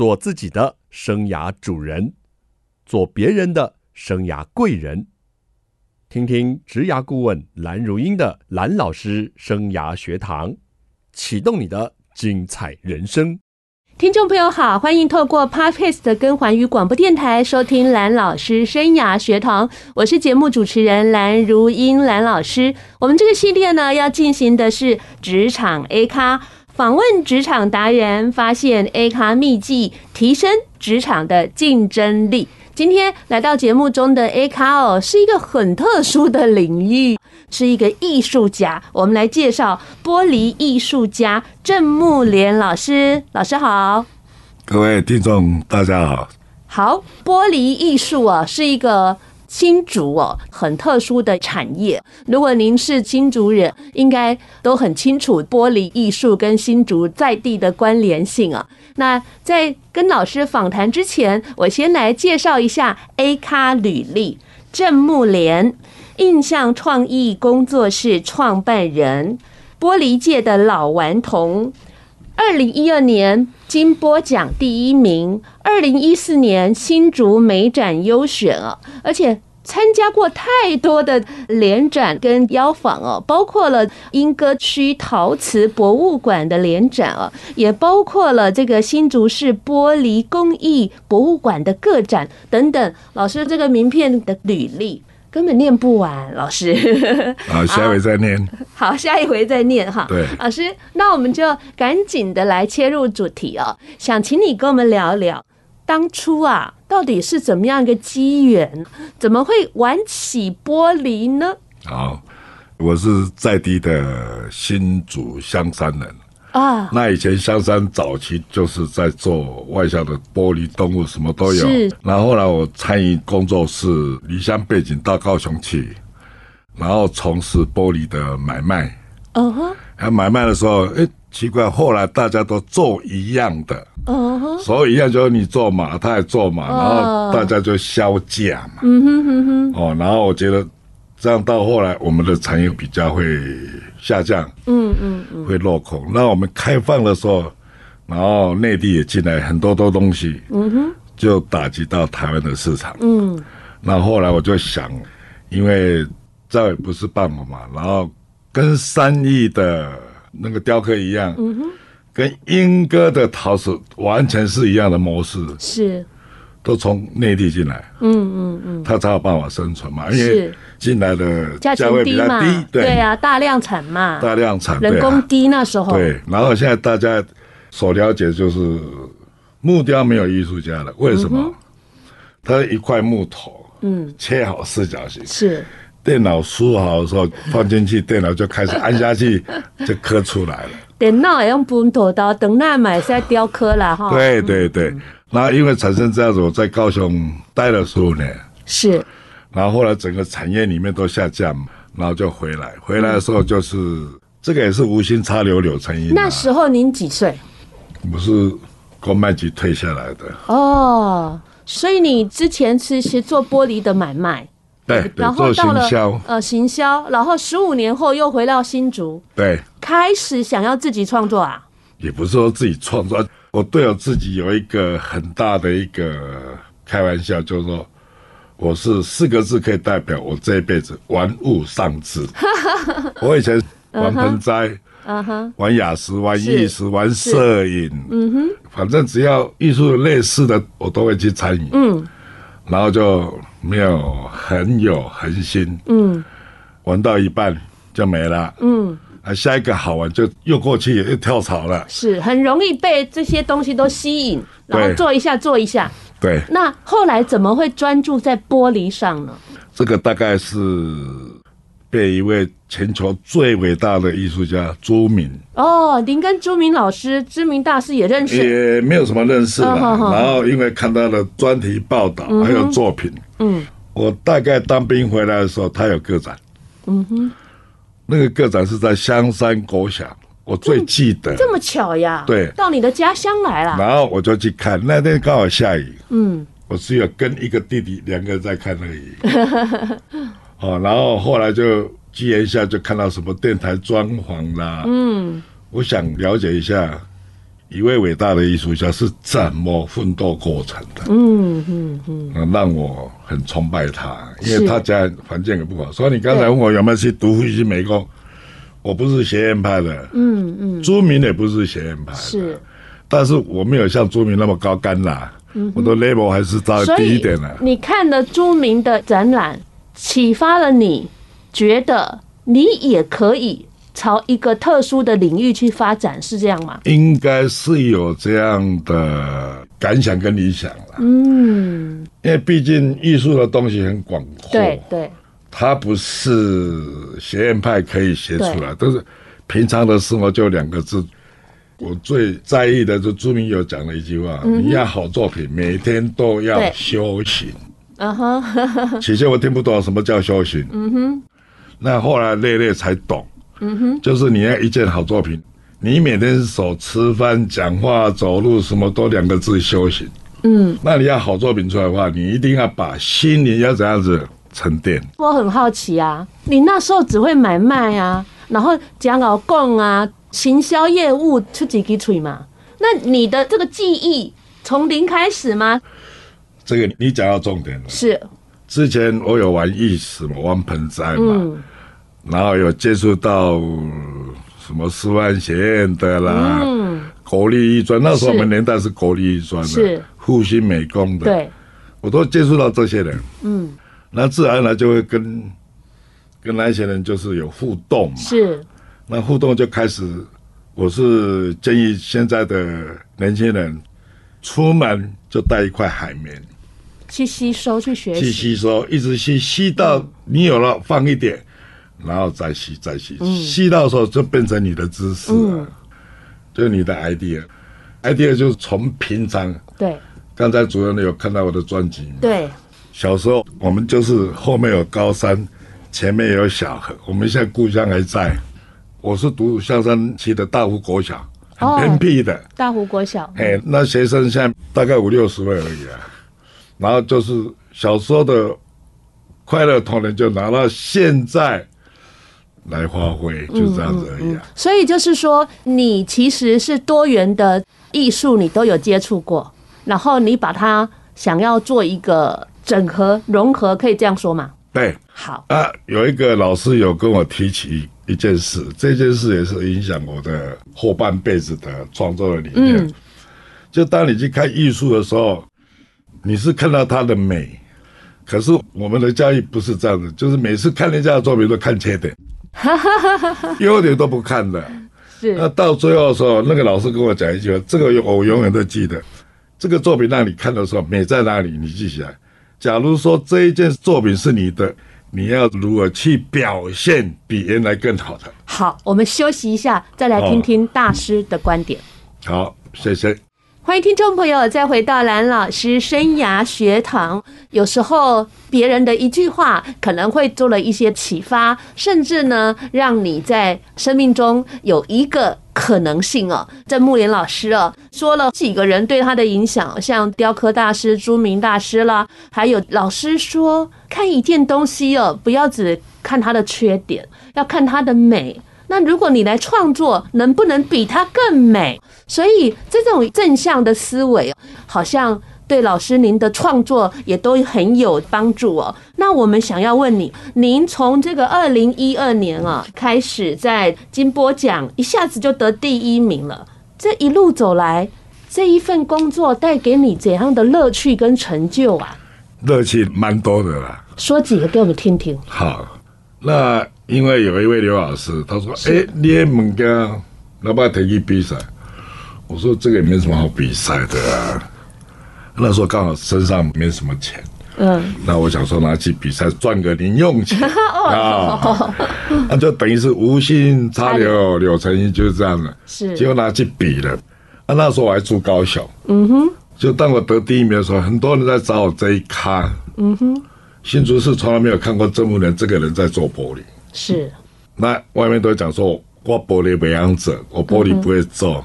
做自己的生涯主人，做别人的生涯贵人。听听职涯顾问蓝如英的蓝老师生涯学堂，启动你的精彩人生。听众朋友好，欢迎透过 Podcast 跟环宇广播电台收听蓝老师生涯学堂，我是节目主持人蓝如英蓝老师。我们这个系列呢，要进行的是职场 A 咖，访问职场达人，发现 A 咖秘技，提升职场的竞争力。今天来到节目中的 A 咖哦，是一个很特殊的领域，是一个艺术家。我们来介绍玻璃艺术家郑慕莲老师。老师好，各位听众大家好。好，玻璃艺术啊，是一个。新竹哦，很特殊的产业。如果您是新竹人，应该都很清楚玻璃艺术跟新竹在地的关联性啊。那在跟老师访谈之前，我先来介绍一下 A 咖履历：郑木莲，印象创意工作室创办人，玻璃界的老顽童。二零一二年金波奖第一名，二零一四年新竹美展优选啊，而且参加过太多的联展跟邀访哦，包括了莺歌区陶瓷博物馆的联展啊，也包括了这个新竹市玻璃工艺博物馆的个展等等。老师这个名片的履历。根本念不完，老师。好，下一回再念。好，下一回再念哈。对，老师，那我们就赶紧的来切入主题哦。想请你跟我们聊聊，当初啊，到底是怎么样一个机缘，怎么会玩起玻璃呢？好，我是在地的新竹香山人。啊，那以前香山早期就是在做外销的玻璃动物，什么都有。是。然后后来我参与工作室离乡背景到高雄去，然后从事玻璃的买卖。嗯哼。还买卖的时候，哎，奇怪，后来大家都做一样的。嗯哼。所以一样就是你做马，他也做马，然后大家就削价嘛。嗯哼哼哼。哦，然后我觉得。这样到后来，我们的产业比较会下降，嗯嗯嗯，会落空。那我们开放的时候，然后内地也进来很多多东西，嗯哼，就打击到台湾的市场，嗯。那后，后来我就想，因为这也不是办法嘛，然后跟三义的那个雕刻一样，嗯哼，跟莺歌的陶瓷完全是一样的模式，是。都从内地进来，嗯嗯嗯，他才有办法生存嘛，因为进来的价位比较低，对。对啊，大量产嘛，大量产，人工低那时候，对。然后现在大家所了解就是木雕没有艺术家了，为什么？它一块木头，嗯，切好四角形，是。电脑输好的时候放进去，电脑就开始按下去，就刻出来了。电脑也用本土刀，等那买在雕刻了哈。对对对。那因为产生这样子，我在高雄待了十五年，是，然后后来整个产业里面都下降，然后就回来。回来的时候就是、嗯、这个也是无心插柳柳成荫。那时候您几岁？我是公卖局退下来的。哦，所以你之前其实做玻璃的买卖，对，对然后到了呃，行销，然后十五年后又回到新竹，对，开始想要自己创作啊？也不是说自己创作。我对我自己有一个很大的一个开玩笑，就是说，我是四个字可以代表我这一辈子玩物丧志。我以前玩盆栽，嗯哼，玩雅石，玩玉石，玩摄影，嗯哼，反正只要艺术类似的，我都会去参与，嗯，然后就没有很有恒心，嗯，玩到一半就没了，嗯。啊，下一个好玩就又过去又跳槽了，是很容易被这些东西都吸引，然后做一下做一下。对，那后来怎么会专注在玻璃上呢？这个大概是被一位全球最伟大的艺术家朱敏哦，您跟朱敏老师知名大师也认识？也没有什么认识了。哦、然后因为看他的专题报道、嗯、还有作品，嗯，我大概当兵回来的时候，他有个展，嗯哼。那个个展是在香山国小，我最记得。这么巧呀？对，到你的家乡来了。然后我就去看，那天刚好下雨。嗯，我只有跟一个弟弟两个人在看而已。哦，然后后来就机缘下就看到什么电台装潢啦。嗯，我想了解一下一位伟大的艺术家是怎么奋斗过程的。嗯嗯嗯，让我很崇拜他，因为他家环境也不好。所以你刚才问我有没有去读复兴美工，我不是学院派的。嗯嗯，朱明也不是学院派的。是，但是我没有像朱明那么高干啦。嗯，我的 level 还是稍微低一点的。你看了朱明的展览，启发了你，觉得你也可以。朝一个特殊的领域去发展，是这样吗？应该是有这样的感想跟理想了。嗯，因为毕竟艺术的东西很广阔，对对，它不是学院派可以写出来，都是平常的生活就两个字。我最在意的就朱明友讲了一句话：嗯、你要好作品，每天都要修行。嗯哼，起先我听不懂什么叫修行。嗯哼，那后来累累才懂。嗯哼，就是你要一件好作品，你每天手吃饭、讲话、走路，什么都两个字修行。嗯，那你要好作品出来的话，你一定要把心灵要怎样子沉淀。我很好奇啊，你那时候只会买卖啊，然后讲老共啊，行销业务出几支嘴嘛？那你的这个技艺从零开始吗？这个你讲到重点了。是，之前我有玩意识嘛，玩盆栽嘛。嗯。然后有接触到什么师范学院的啦，嗯，国立艺专，那时候我们年代是国立艺专的，是。复兴美工的，对，我都接触到这些人，嗯，那自然而然就会跟跟那些人就是有互动嘛，是，那互动就开始，我是建议现在的年轻人出门就带一块海绵，去吸收去学习，去吸收，一直吸吸到你有了放一点。然后再吸，再吸，吸到的时候就变成你的知识了，嗯、就是你的 idea。idea 就是从平常。对。刚才主任有看到我的专辑吗？对。小时候我们就是后面有高山，前面有小河。我们现在故乡还在。我是读香山区的大湖国小，很偏僻的。哦、大湖国小。哎，那学生现在大概五六十位而已啊。然后就是小时候的快乐童年，就拿到现在。来发挥，就这样子而已啊。所以就是说，你其实是多元的艺术，你都有接触过，然后你把它想要做一个整合融合，可以这样说吗？对，好啊。有一个老师有跟我提起一件事，这件事也是影响我的后半辈子的创作的理念。嗯，就当你去看艺术的时候，你是看到它的美，可是我们的教育不是这样子，就是每次看人家的作品都看缺点。哈哈哈！优点都不看的，是。那到最后的时候，那个老师跟我讲一句话，这个我永远都记得。这个作品让你看的时候，美在哪里？你记起来。假如说这一件作品是你的，你要如何去表现比原来更好的？好，我们休息一下，再来听听大师的观点。哦、好，谢谢。欢迎听众朋友再回到蓝老师生涯学堂。有时候别人的一句话可能会做了一些启发，甚至呢，让你在生命中有一个可能性哦。这木莲老师哦，说了几个人对他的影响，像雕刻大师朱明大师啦，还有老师说，看一件东西哦，不要只看它的缺点，要看它的美。那如果你来创作，能不能比它更美？所以这种正向的思维，好像对老师您的创作也都很有帮助哦。那我们想要问你，您从这个二零一二年啊开始在金波奖一下子就得第一名了，这一路走来，这一份工作带给你怎样的乐趣跟成就啊？乐趣蛮多的啦，说几个给我们听听。好，那。因为有一位刘老师，他说：“哎，你也门家要不要提去比赛？”我说：“这个也没什么好比赛的啊。”那时候刚好身上没什么钱，嗯，那我想说拿去比赛赚个零用钱 啊，那就等于是无心插柳柳成荫，就是这样的。是，结果拿去比了。啊，那时候我还住高雄，嗯哼，就当我得第一名的时候，很多人在找我这一咖，嗯哼，新竹市从来没有看过这么人，这个人在做玻璃。是，那外面都讲说我玻璃培养者，我玻璃不会做、嗯、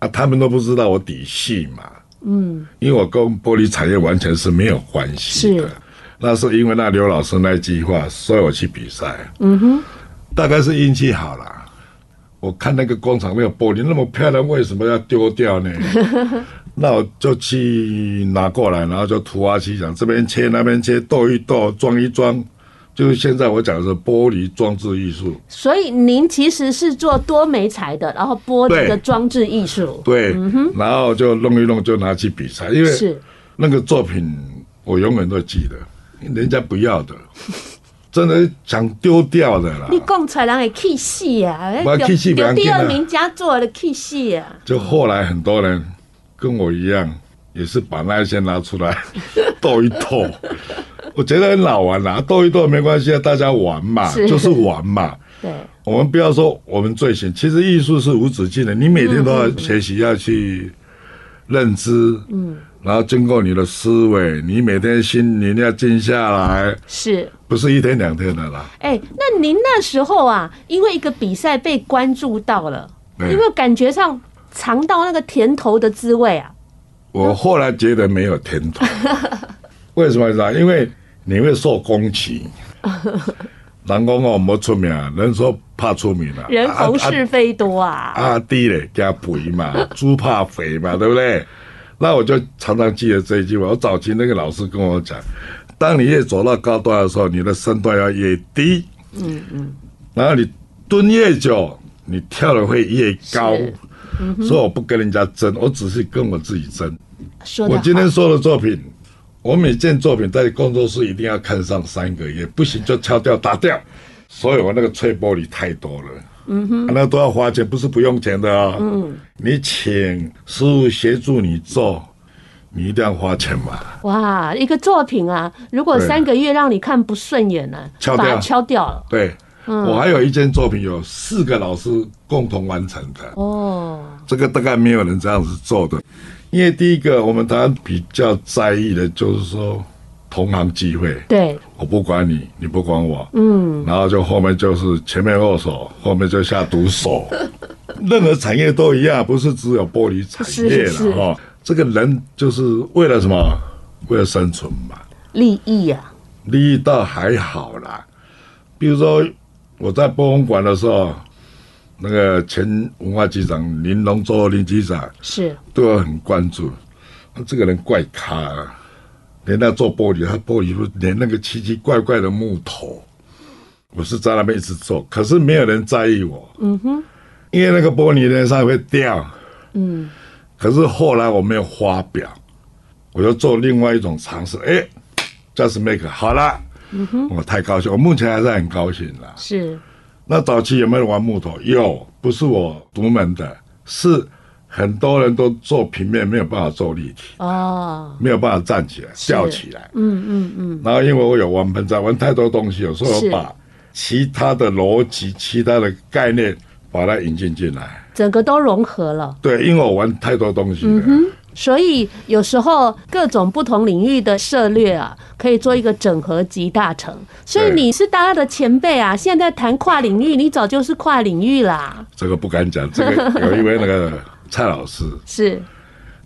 啊，他们都不知道我底细嘛。嗯，因为我跟玻璃产业完全是没有关系的。是，那是因为那刘老师那句话，所以我去比赛。嗯哼，大概是运气好了。我看那个工厂没有玻璃那么漂亮，为什么要丢掉呢？那我就去拿过来，然后就涂鸦漆，讲这边切那边切，剁一剁，装一装，就是现在我讲的是玻璃装置艺术。所以您其实是做多媒材的，然后玻璃的装置艺术。对，然后就弄一弄，就拿去比赛，因为是那个作品我永远都记得，人家不要的。真的想丢掉的啦！你讲出来人会气死啊！丢第二名佳作的气死啊！就后来很多人跟我一样，也是把那些拿出来 斗一斗，我觉得很好玩啦。斗一斗没关系啊，大家玩嘛，就是玩嘛。对，我们不要说我们最行，其实艺术是无止境的，你每天都要学习，要去认知。嗯。然后经过你的思维，你每天心你要静下来，是不是一天两天的啦？哎，那您那时候啊，因为一个比赛被关注到了，有没有感觉上尝到那个甜头的滋味啊？我后来觉得没有甜头，为什么呢？因为你会受攻击，人讲我没出名，人说怕出名了，人逢是非多啊，阿弟嘞加肥嘛，猪怕肥嘛，对不对？那我就常常记得这一句话。我早期那个老师跟我讲，当你越走到高端的时候，你的身段要越低。嗯嗯。然后你蹲越久，你跳的会越高。嗯。所以我不跟人家争，我只是跟我自己争。我今天说的作品，我每件作品在工作室一定要看上三个月，不行就敲掉打掉。所以我那个吹玻璃太多了。嗯哼，那都要花钱，不是不用钱的啊。嗯，你请师傅协助你做，你一定要花钱嘛。哇，一个作品啊，如果三个月让你看不顺眼了，敲掉，敲掉了。对，我还有一件作品，有四个老师共同完成的。哦，这个大概没有人这样子做的，因为第一个我们当然比较在意的就是说。同行机会，对，我不管你，你不管我，嗯，然后就后面就是前面握手，后面就下毒手，任何产业都一样，不是只有玻璃产业了哈。这个人就是为了什么？为了生存嘛，利益呀、啊，利益倒还好啦。比如说我在博物馆的时候，那个前文化局长林龙洲林局长是对我很关注，这个人怪咖、啊。连那做玻璃，他玻璃不连那个奇奇怪怪的木头，我是在那边一直做，可是没有人在意我。嗯哼，因为那个玻璃呢，上会掉。嗯，可是后来我没有发表，我就做另外一种尝试。哎，just make 好了。嗯哼，我太高兴，我目前还是很高兴的。是，那早期有没有玩木头？有，不是我独门的，是。很多人都做平面，没有办法做立体哦，没有办法站起来、吊起来。嗯嗯嗯。然后因为我有玩盆栽，玩太多东西，有时候我把其他的逻辑、其他的概念把它引进进来，整个都融合了。对，因为我玩太多东西了。嗯所以有时候各种不同领域的涉略啊，可以做一个整合集大成。所以你是大家的前辈啊，现在谈跨领域，你早就是跨领域啦。这个不敢讲，这个 有一位那个。蔡老师是，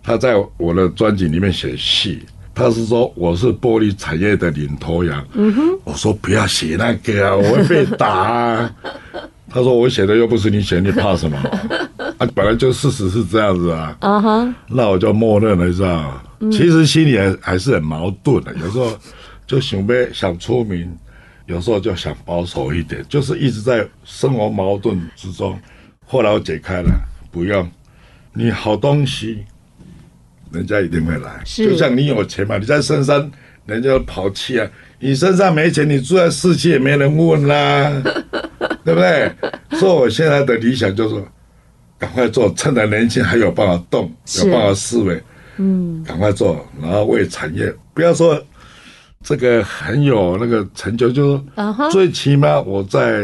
他在我的专辑里面写戏，他是说我是玻璃产业的领头羊。嗯哼，我说不要写那个啊，我会被打啊。他说我写的又不是你写，你怕什么？啊，本来就事实是这样子啊。啊哈，那我就默认了，你知道？其实心里还还是很矛盾的，有时候就想被想出名，有时候就想保守一点，就是一直在生活矛盾之中。后来我解开了，不用。你好东西，人家一定会来。就像你有钱嘛，你在深山，人家跑气啊。你身上没钱，你住在市区也没人问啦，对不对？所以我现在的理想就是，赶快做，趁着年轻还有办法动，有办法思维，嗯，赶快做，然后为产业，不要说这个很有那个成就，就是最起码我在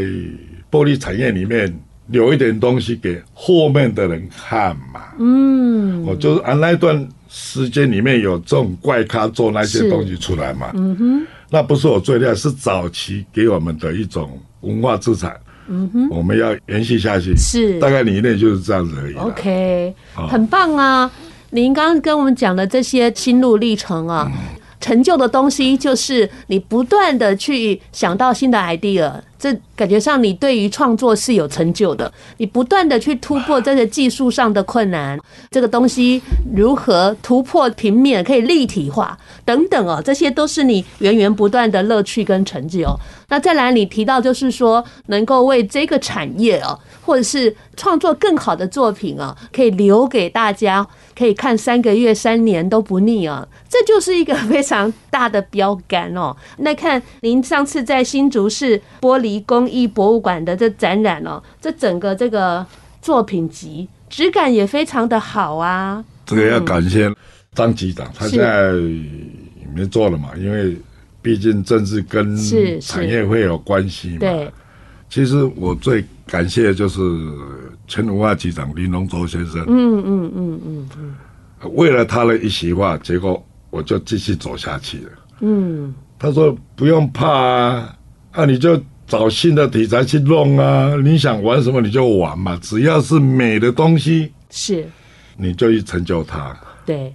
玻璃产业里面。留一点东西给后面的人看嘛。嗯，我就是按那段时间里面有这种怪咖做那些东西出来嘛。嗯哼，那不是我最厉害，是早期给我们的一种文化资产。嗯哼，我们要延续下去。是，大概理念就是这样子而已。OK，很棒啊！您刚刚跟我们讲的这些心路历程啊。嗯成就的东西就是你不断的去想到新的 idea，这感觉上你对于创作是有成就的，你不断的去突破这个技术上的困难，这个东西如何突破平面可以立体化等等哦，这些都是你源源不断的乐趣跟成就。那再来，你提到就是说能够为这个产业哦，或者是创作更好的作品啊，可以留给大家，可以看三个月、三年都不腻啊，这就是一个非常大的标杆哦。那看您上次在新竹市玻璃工艺博物馆的这展览哦，这整个这个作品集质感也非常的好啊。这个要感谢张局长，他现在没做了嘛，因为毕竟政治跟产业会有关系嘛。对，其实我最感谢的就是前文化局长林龙洲先生。嗯嗯嗯嗯嗯，为了他的一席话，结果我就继续走下去了。嗯，他说不用怕啊，啊你就。找新的题材去弄啊！你想玩什么你就玩嘛，只要是美的东西，是，你就去成就它。对，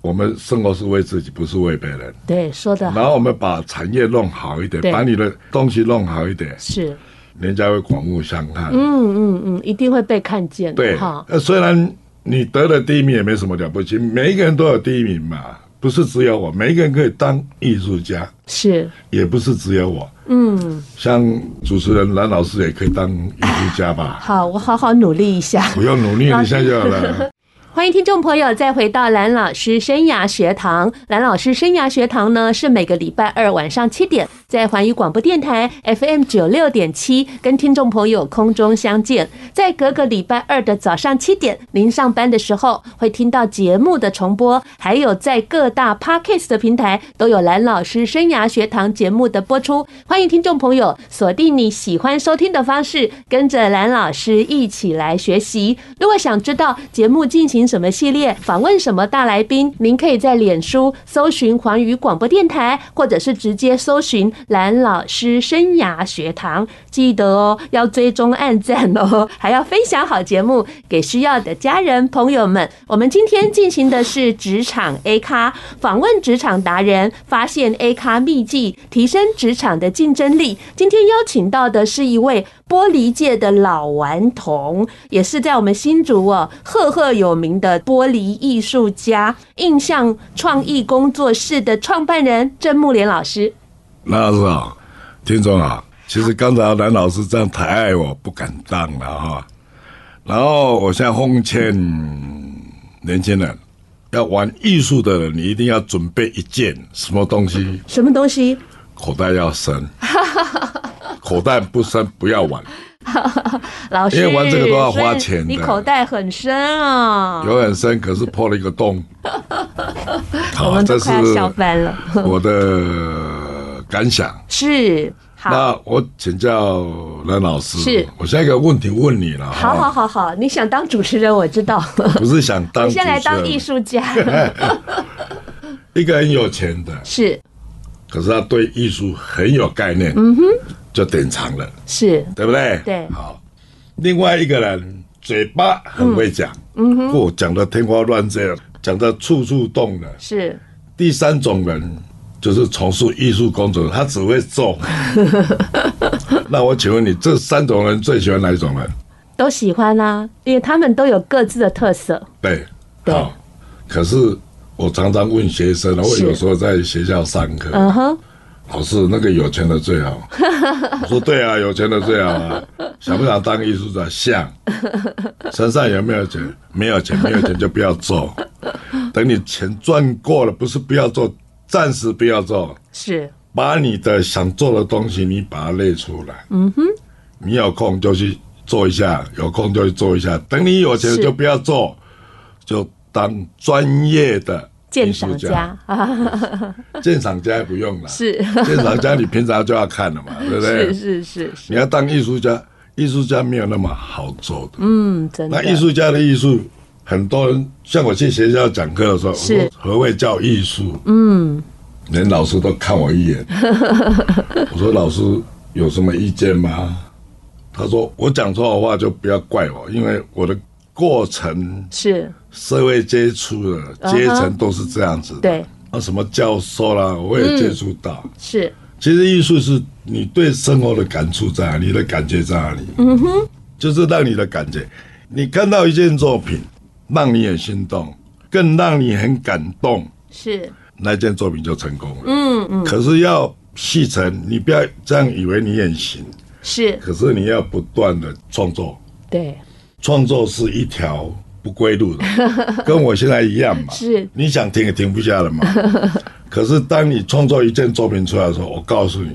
我们生活是为自己，不是为别人。对，说的。然后我们把产业弄好一点，把你的东西弄好一点，是，人家会刮目相看。嗯嗯嗯，一定会被看见。对，哈。那虽然你得了第一名也没什么了不起，每一个人都有第一名嘛。不是只有我，每一个人可以当艺术家，是，也不是只有我，嗯，像主持人蓝老师也可以当艺术家吧？好，我好好努力一下，不用努力一下就好了。欢迎听众朋友再回到蓝老师生涯学堂。蓝老师生涯学堂呢，是每个礼拜二晚上七点在环宇广播电台 FM 九六点七跟听众朋友空中相见。在隔个礼拜二的早上七点，您上班的时候会听到节目的重播，还有在各大 Podcast 的平台都有蓝老师生涯学堂节目的播出。欢迎听众朋友锁定你喜欢收听的方式，跟着蓝老师一起来学习。如果想知道节目进行什么系列访问什么大来宾？您可以在脸书搜寻环宇广播电台，或者是直接搜寻蓝老师生涯学堂。记得哦，要追踪按赞哦，还要分享好节目给需要的家人朋友们。我们今天进行的是职场 A 咖访问，职场达人，发现 A 咖秘技，提升职场的竞争力。今天邀请到的是一位。玻璃界的老顽童，也是在我们新竹哦赫赫有名的玻璃艺术家，印象创意工作室的创办人郑木莲老师。蓝老师好，听众啊。其实刚才蓝老师这样抬爱我，不敢当了哈。然后我现在奉劝年轻人，要玩艺术的人，你一定要准备一件什么东西？什么东西？口袋要深。口袋不深，不要玩。老师，因为玩这个都要花钱的。你口袋很深啊，有很深，可是破了一个洞。好，我们都快要笑翻了。我的感想是，好，那我请教蓝老师，是我下一个问题问你了。好好好好，你想当主持人，我知道。不是想当，你先来当艺术家。一个很有钱的，是。可是他对艺术很有概念，嗯哼，就典藏了，是对不对？对，好。另外一个人嘴巴很会讲，嗯哼，或讲的天花乱坠，讲的处处动的，是。第三种人就是从事艺术工作，他只会做。那我请问你，这三种人最喜欢哪一种人？都喜欢啊，因为他们都有各自的特色。对，好。可是。我常常问学生，我有时候在学校上课，嗯哼，老师那个有钱的最好。我说对啊，有钱的最好啊。想不想当艺术家？想。身上有没有钱？没有钱，没有钱就不要做。等你钱赚过了，不是不要做，暂时不要做。是。把你的想做的东西，你把它列出来。嗯哼。你有空就去做一下，有空就去做一下。等你有钱就不要做，就。当专业的鉴赏家，鉴赏家 也不用了。是鉴赏家，你平常就要看了嘛，对不对？是是是。你要当艺术家，艺术家没有那么好做的。嗯，真的。那艺术家的艺术，很多人像我去学校讲课的时候，是何谓叫艺术？嗯，连老师都看我一眼。我说老师有什么意见吗？他说我讲错的话就不要怪我，因为我的过程是。社会接触的阶层都是这样子的，对，啊，什么教授啦，我也接触到，是，其实艺术是你对生活的感触在哪里，你的感觉在哪里？嗯哼，就是让你的感觉，你看到一件作品，让你很心动，更让你很感动，是那件作品就成功了。嗯嗯。可是要细成，你不要这样以为你很行。是。可是你要不断的创作。对。创作是一条不归路的，跟我现在一样嘛。是。你想停也停不下了嘛。可是，当你创作一件作品出来的时候，我告诉你，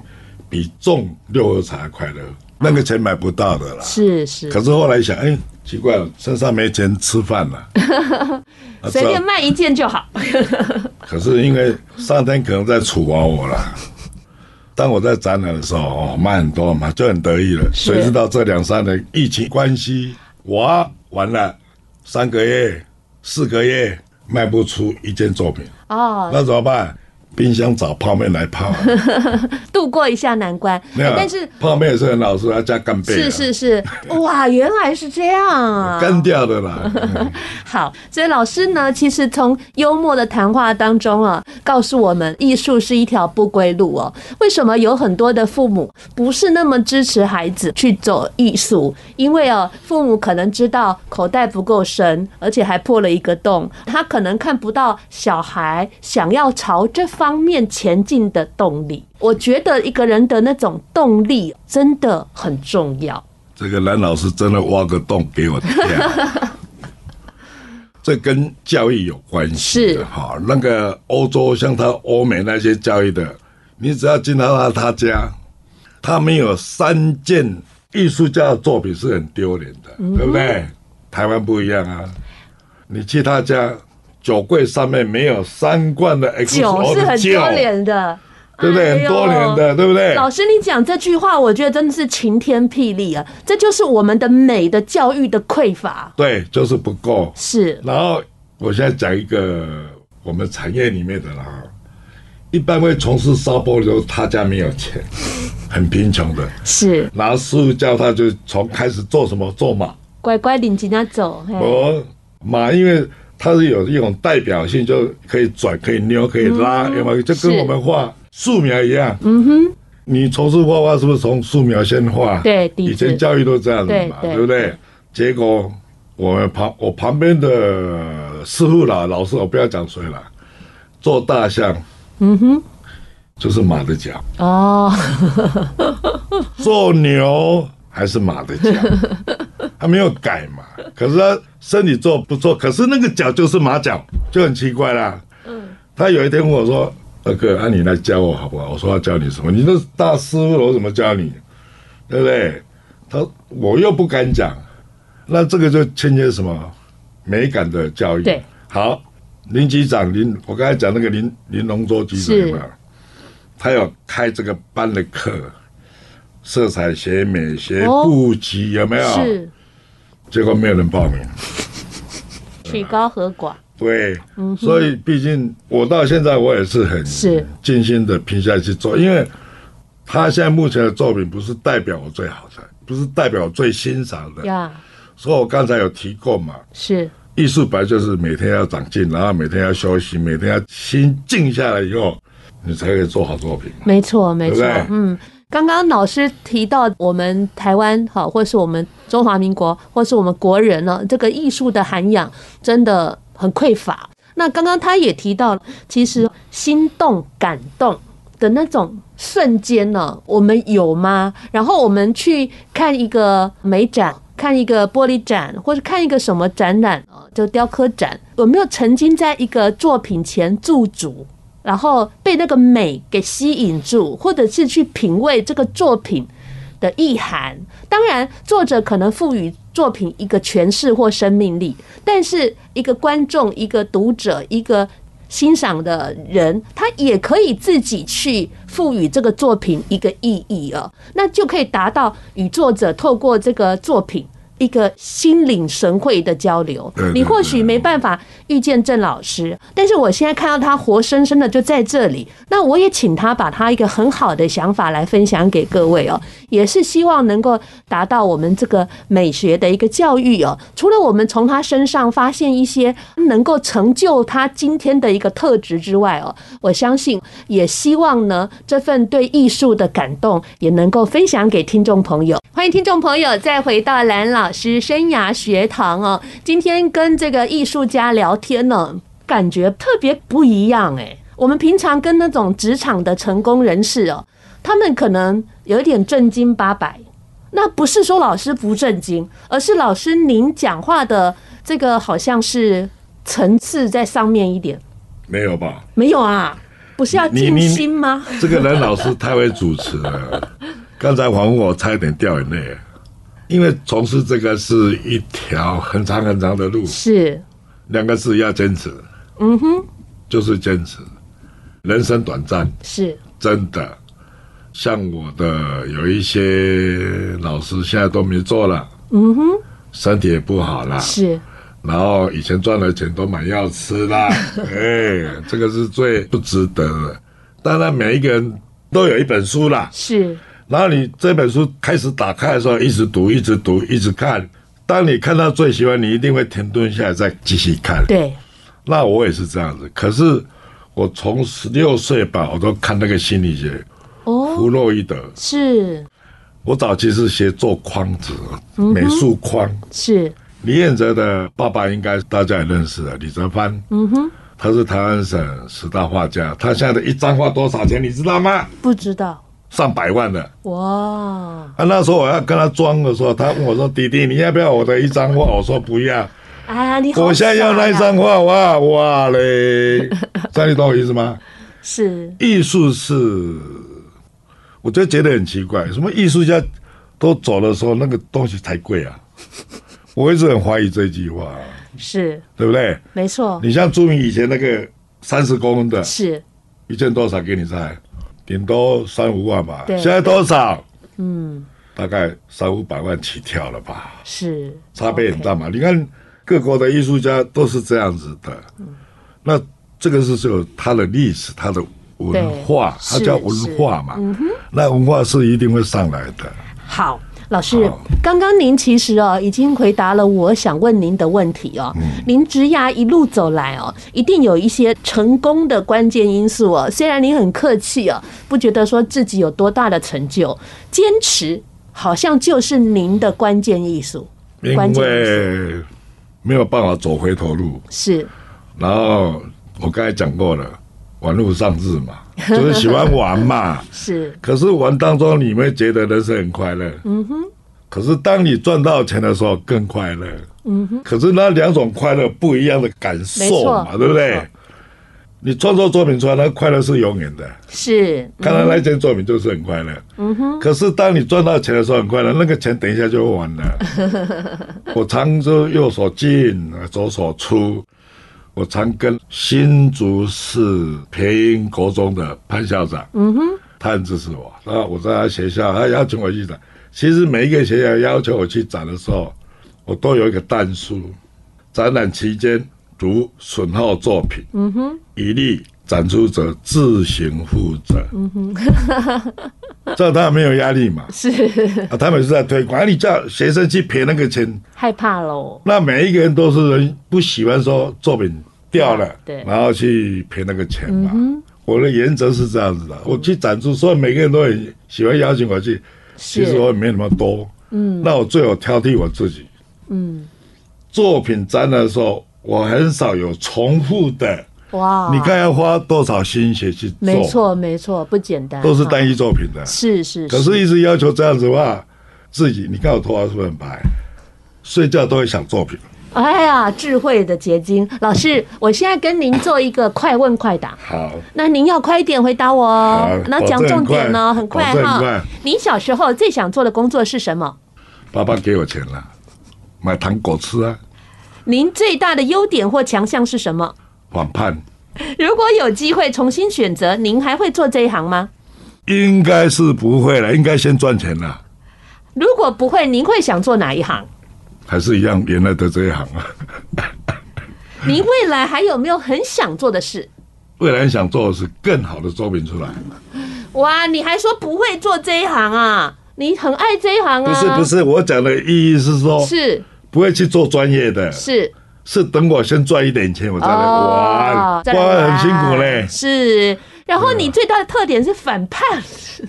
比种六合彩还快乐，那个钱买不到的啦。是是。可是后来想，哎，奇怪了，身上没钱吃饭了，随便卖一件就好。可是因为上天可能在处罚我了。当我在展览的时候，哦，卖很多嘛，就很得意了。谁知道这两三年疫情关系，我完了，三个月、四个月卖不出一件作品。哦，那怎么办？冰箱找泡面来泡，度过一下难关。没有，但是泡面也是很好吃，要加干贝。是是是，哇，原来是这样啊，干掉的啦。好，所以老师呢，其实从幽默的谈话当中啊，告诉我们，艺术是一条不归路哦。为什么有很多的父母不是那么支持孩子去走艺术？因为哦，父母可能知道口袋不够深，而且还破了一个洞，他可能看不到小孩想要朝这方。面前进的动力，我觉得一个人的那种动力真的很重要。这个蓝老师真的挖个洞给我跳，这跟教育有关系的哈。那个欧洲像他欧美那些教育的，你只要进到他他家，他没有三件艺术家的作品是很丢脸的，嗯、对不对？台湾不一样啊，你去他家。酒柜上面没有三罐的 XO 酒是很丢脸的，对不对？很多年的，对不对？老师，你讲这句话，我觉得真的是晴天霹雳啊！这就是我们的美的教育的匮乏，对，就是不够。是。然后我现在讲一个我们产业里面的啦，一般会从事烧玻璃他家没有钱，很贫穷的。是。然后师傅教他，就从开始做什么？做马，乖乖领紧他走。我马，因为。它是有一种代表性，就可以转、可以扭、可以拉，有没有？就跟我们画素描一样。嗯哼，你从事画画是不是从素描先画？对，以前教育都这样子嘛，对不对？结果我们旁我旁边的师傅啦、老师，我不要讲谁了，做大象，嗯哼，就是马的脚哦，做牛还是马的脚。他没有改嘛，可是他身体做不错，可是那个脚就是马脚，就很奇怪啦。嗯，他有一天问我说：“二哥，那你来教我好不好？”我说：“要教你什么？你那是大师傅，我怎么教你？对不对？”他我又不敢讲，那这个就牵接什么美感的教育。对，好，林局长林，我刚才讲那个林林龙洲局长有没有？他有开这个班的课，色彩学、美学、布局有没有？是。结果没有人报名，曲高和寡。对，嗯、所以毕竟我到现在我也是很尽心的拼下去做，因为他现在目前的作品不是代表我最好的，不是代表我最欣赏的。呀，所以我刚才有提过嘛，是艺术本来就是每天要长进，然后每天要休息，每天要心静下来以后，你才可以做好作品。没错，没错，嗯。刚刚老师提到我们台湾好，或是我们中华民国，或是我们国人呢，这个艺术的涵养真的很匮乏。那刚刚他也提到，其实心动、感动的那种瞬间呢，我们有吗？然后我们去看一个美展，看一个玻璃展，或者看一个什么展览啊，就雕刻展，有没有曾经在一个作品前驻足？然后被那个美给吸引住，或者是去品味这个作品的意涵。当然，作者可能赋予作品一个诠释或生命力，但是一个观众、一个读者、一个欣赏的人，他也可以自己去赋予这个作品一个意义啊，那就可以达到与作者透过这个作品。一个心领神会的交流，你或许没办法遇见郑老师，但是我现在看到他活生生的就在这里，那那我也请他把他一个很好的想法来分享给各位哦，也是希望能够达到我们这个美学的一个教育哦。除了我们从他身上发现一些能够成就他今天的一个特质之外哦，我相信也希望呢，这份对艺术的感动也能够分享给听众朋友。欢迎听众朋友再回到蓝老师生涯学堂哦。今天跟这个艺术家聊天呢，感觉特别不一样哎。我们平常跟那种职场的成功人士哦，他们可能有一点正经八百。那不是说老师不正经，而是老师您讲话的这个好像是层次在上面一点。没有吧？没有啊，不是要静心吗？这个蓝老师太会主持了。刚才访问我差一点掉眼泪，因为从事这个是一条很长很长的路，是两个字要坚持。嗯哼，就是坚持。人生短暂，是真的。像我的有一些老师，现在都没做了。嗯哼，身体也不好了。是，然后以前赚的钱都买药吃了。哎，这个是最不值得的。当然，每一个人都有一本书啦。是，然后你这本书开始打开的时候，一直读，一直读，一直看。当你看到最喜欢，你一定会停顿下来再继续看。对，那我也是这样子。可是。我从十六岁吧，我都看那个心理学。哦，弗洛伊德是。我早期是学做框子，美术框。是。李彦哲的爸爸应该大家也认识的，李泽藩。嗯哼。他是台湾省十大画家，他现在的一张画多少钱？你知道吗？不知道。上百万的。哇。啊，那时候我要跟他装的时候，他问我说：“弟弟，你要不要我的一张画？”我说：“不要。”哎呀，你好、啊、我现在要那一张画，哇哇嘞！这样你懂我意思吗？是艺术是，我就觉得很奇怪，什么艺术家都走的时候，那个东西才贵啊！我一直很怀疑这句话，是对不对？没错。你像朱明以前那个三十公分的，是一件多少？给你猜，顶多三五万吧。现在多少？嗯，大概三五百万起跳了吧？是，差别很大嘛你看。各国的艺术家都是这样子的，那这个是有它的历史，它的文化，它叫文化嘛。那文化是一定会上来的。好，老师，刚刚您其实哦已经回答了我想问您的问题哦。您职涯一路走来哦，一定有一些成功的关键因素哦。虽然您很客气哦，不觉得说自己有多大的成就，坚持好像就是您的关键艺术。关键因为。没有办法走回头路，是。然后我刚才讲过了，玩物丧志嘛，就是喜欢玩嘛，是。可是玩当中你会觉得人生很快乐，嗯哼。可是当你赚到钱的时候更快乐，嗯哼。可是那两种快乐不一样的感受嘛，对不对？你创作作品出来，那个快乐是永远的。是，看到那件作品就是很快乐。嗯哼。可是当你赚到钱的时候很快乐，那个钱等一下就会完了。我常说右手进，左手出。我常跟新竹市培英国中的潘校长，嗯哼，他很支持我。然后我在他学校，他邀请我去展。其实每一个学校要求我去展的时候，我都有一个但书。展览期间。如损耗作品，嗯哼，一律展出者自行负责，嗯哼，这样他没有压力嘛？是啊，他们是在推广，你叫学生去赔那个钱，害怕喽。那每一个人都是人不喜欢说作品掉了，对，然后去赔那个钱嘛。嗯、我的原则是这样子的，我去展出，所以每个人都很喜欢邀请我去，其实我也没那么多，嗯，那我最好挑剔我自己，嗯，作品展的时候。我很少有重复的哇！你看要花多少心血去做？没错，没错，不简单。都是单一作品的，是是。可是，一直要求这样子的话，自己你看我头发是不是很白？睡觉都会想作品。哎呀，智慧的结晶，老师，我现在跟您做一个快问快答。好，那您要快一点回答我哦。那讲重点呢，很快哈。您小时候最想做的工作是什么？爸爸给我钱了，买糖果吃啊。您最大的优点或强项是什么？反叛。如果有机会重新选择，您还会做这一行吗？应该是不会了，应该先赚钱了。如果不会，您会想做哪一行？还是一样原来的这一行啊。您未来还有没有很想做的事？未来想做的是更好的作品出来。哇，你还说不会做这一行啊？你很爱这一行啊？不是不是，我讲的意义是说，是不会去做专业的，是是等我先赚一点钱，我再来玩，哦、玩很辛苦嘞。是，然后你最大的特点是反叛。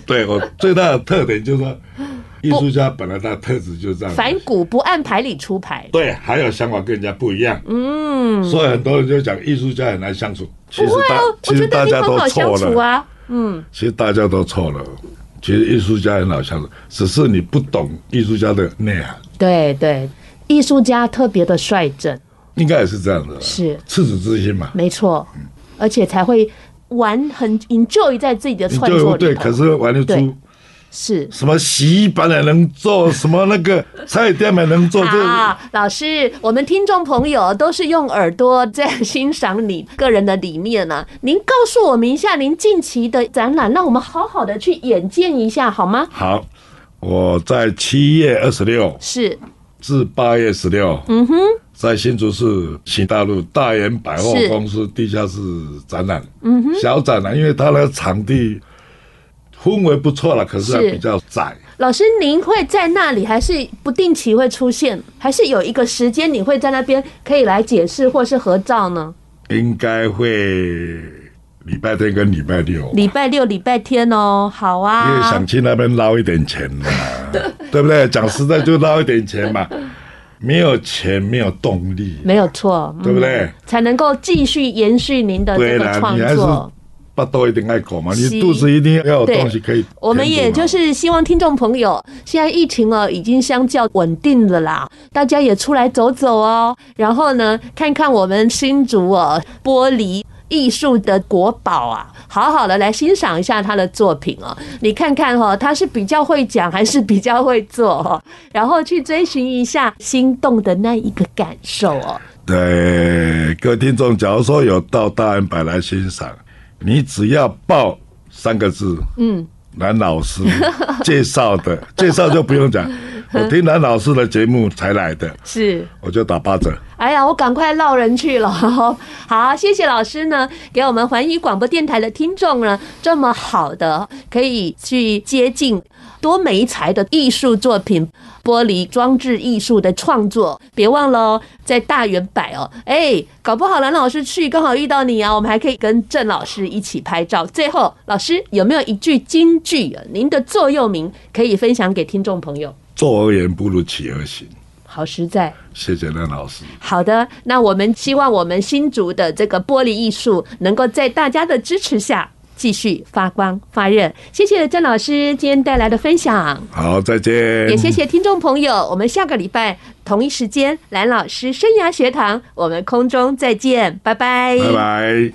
对，我最大的特点就是说，艺术家本来他的特质就是这样，反骨，不按牌理出牌。对，还有想法跟人家不一样。嗯，所以很多人就讲艺术家很难相处。其实大，不会哦，其实大家都错了啊。嗯，其实大家都错了。其实艺术家很好相处，只是你不懂艺术家的内涵。对对，艺术家特别的率真，应该也是这样的。是赤子之心嘛？没错，而且才会玩很 enjoy 在自己的创作里。对，可是玩得出。是什么洗衣板也能做，什么那个菜店也能做。啊，老师，我们听众朋友都是用耳朵在欣赏你个人的理念呢、啊。您告诉我们一下您近期的展览，让我们好好的去眼见一下，好吗？好，我在七月二十六是至八月十六，嗯哼，在新竹市新大陆大元百货公司地下室展览，嗯哼，小展览，因为它的场地。氛围不错了，可是还比较窄。老师，您会在那里，还是不定期会出现，还是有一个时间你会在那边可以来解释或是合照呢？应该会礼拜天跟礼拜六。礼拜六、礼拜天哦，好啊。因为想去那边捞一点钱嘛，对不对？讲实在就捞一点钱嘛，没有钱没有动力，没有错，对不对？嗯、才能够继续延续您的这个创作。巴肚一定爱口嘛，你肚子一定要有东西可以。我们也就是希望听众朋友，现在疫情哦已经相较稳定了啦，大家也出来走走哦，然后呢看看我们新竹哦玻璃艺术的国宝啊，好好的来欣赏一下他的作品哦。你看看哈，他是比较会讲还是比较会做哦？然后去追寻一下心动的那一个感受哦。对，各位听众，假如说有到大安百来欣赏。你只要报三个字，嗯，蓝老师 介绍的，介绍就不用讲，我听蓝老师的节目才来的，是，我就打八折。哎呀，我赶快落人去了。好，谢谢老师呢，给我们环宇广播电台的听众呢，这么好的可以去接近。多媒材的艺术作品，玻璃装置艺术的创作，别忘了哦，在大圆摆哦，哎，搞不好蓝老师去刚好遇到你啊，我们还可以跟郑老师一起拍照。最后，老师有没有一句金句啊？您的座右铭可以分享给听众朋友？坐而言不如起而行，好实在。谢谢蓝老师。好的，那我们希望我们新竹的这个玻璃艺术能够在大家的支持下。继续发光发热，谢谢郑老师今天带来的分享。好，再见。也谢谢听众朋友，我们下个礼拜同一时间蓝老师生涯学堂，我们空中再见，拜拜，拜拜。